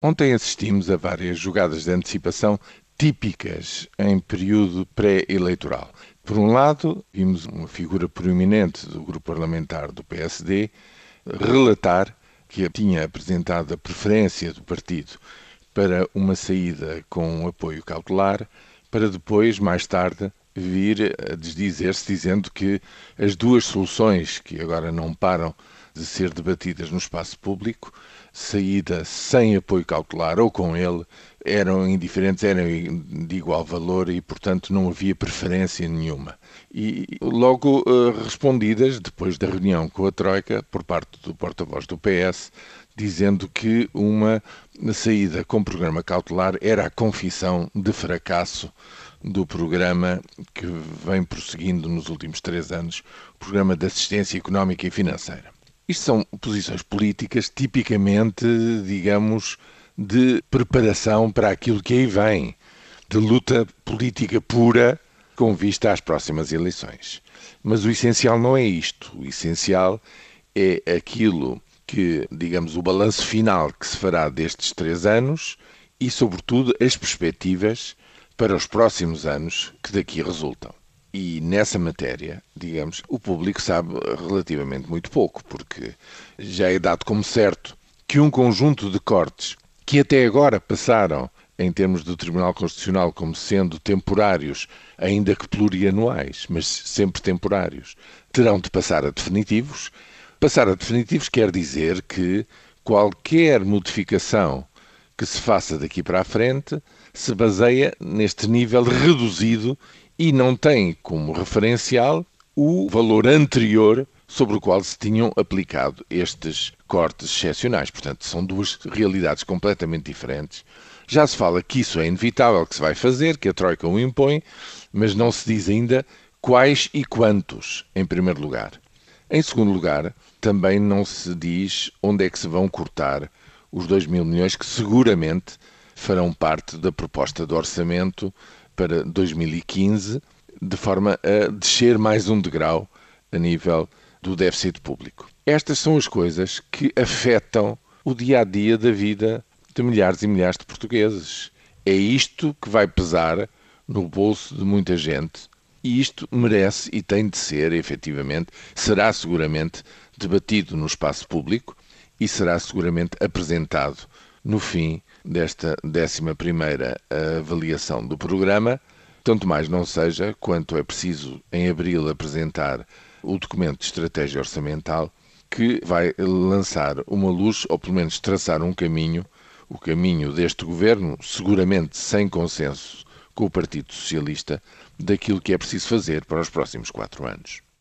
Ontem assistimos a várias jogadas de antecipação típicas em período pré-eleitoral. Por um lado, vimos uma figura proeminente do grupo parlamentar do PSD relatar que tinha apresentado a preferência do partido para uma saída com um apoio cautelar, para depois, mais tarde, vir a desdizer-se dizendo que as duas soluções que agora não param de ser debatidas no espaço público, saída sem apoio cautelar ou com ele, eram indiferentes, eram de igual valor e, portanto, não havia preferência nenhuma. E logo uh, respondidas, depois da reunião com a Troika, por parte do porta-voz do PS, dizendo que uma saída com programa cautelar era a confissão de fracasso do programa que vem prosseguindo nos últimos três anos, o programa de assistência económica e financeira. Isto são posições políticas tipicamente, digamos, de preparação para aquilo que aí vem, de luta política pura com vista às próximas eleições. Mas o essencial não é isto. O essencial é aquilo que, digamos, o balanço final que se fará destes três anos e, sobretudo, as perspectivas para os próximos anos que daqui resultam. E nessa matéria, digamos, o público sabe relativamente muito pouco, porque já é dado como certo que um conjunto de cortes que até agora passaram em termos do Tribunal Constitucional como sendo temporários, ainda que plurianuais, mas sempre temporários, terão de passar a definitivos. Passar a definitivos quer dizer que qualquer modificação que se faça daqui para a frente se baseia neste nível reduzido e não tem como referencial o valor anterior sobre o qual se tinham aplicado estes cortes excepcionais. Portanto, são duas realidades completamente diferentes. Já se fala que isso é inevitável, que se vai fazer, que a Troika o impõe, mas não se diz ainda quais e quantos, em primeiro lugar. Em segundo lugar, também não se diz onde é que se vão cortar os 2 mil milhões que seguramente farão parte da proposta de orçamento para 2015, de forma a descer mais um degrau a nível do déficit público. Estas são as coisas que afetam o dia a dia da vida de milhares e milhares de portugueses. É isto que vai pesar no bolso de muita gente e isto merece e tem de ser, efetivamente, será seguramente debatido no espaço público e será seguramente apresentado no fim desta 11 avaliação do programa, tanto mais não seja quanto é preciso em abril apresentar o documento de estratégia orçamental que vai lançar uma luz, ou pelo menos traçar um caminho, o caminho deste governo, seguramente sem consenso com o Partido Socialista, daquilo que é preciso fazer para os próximos quatro anos.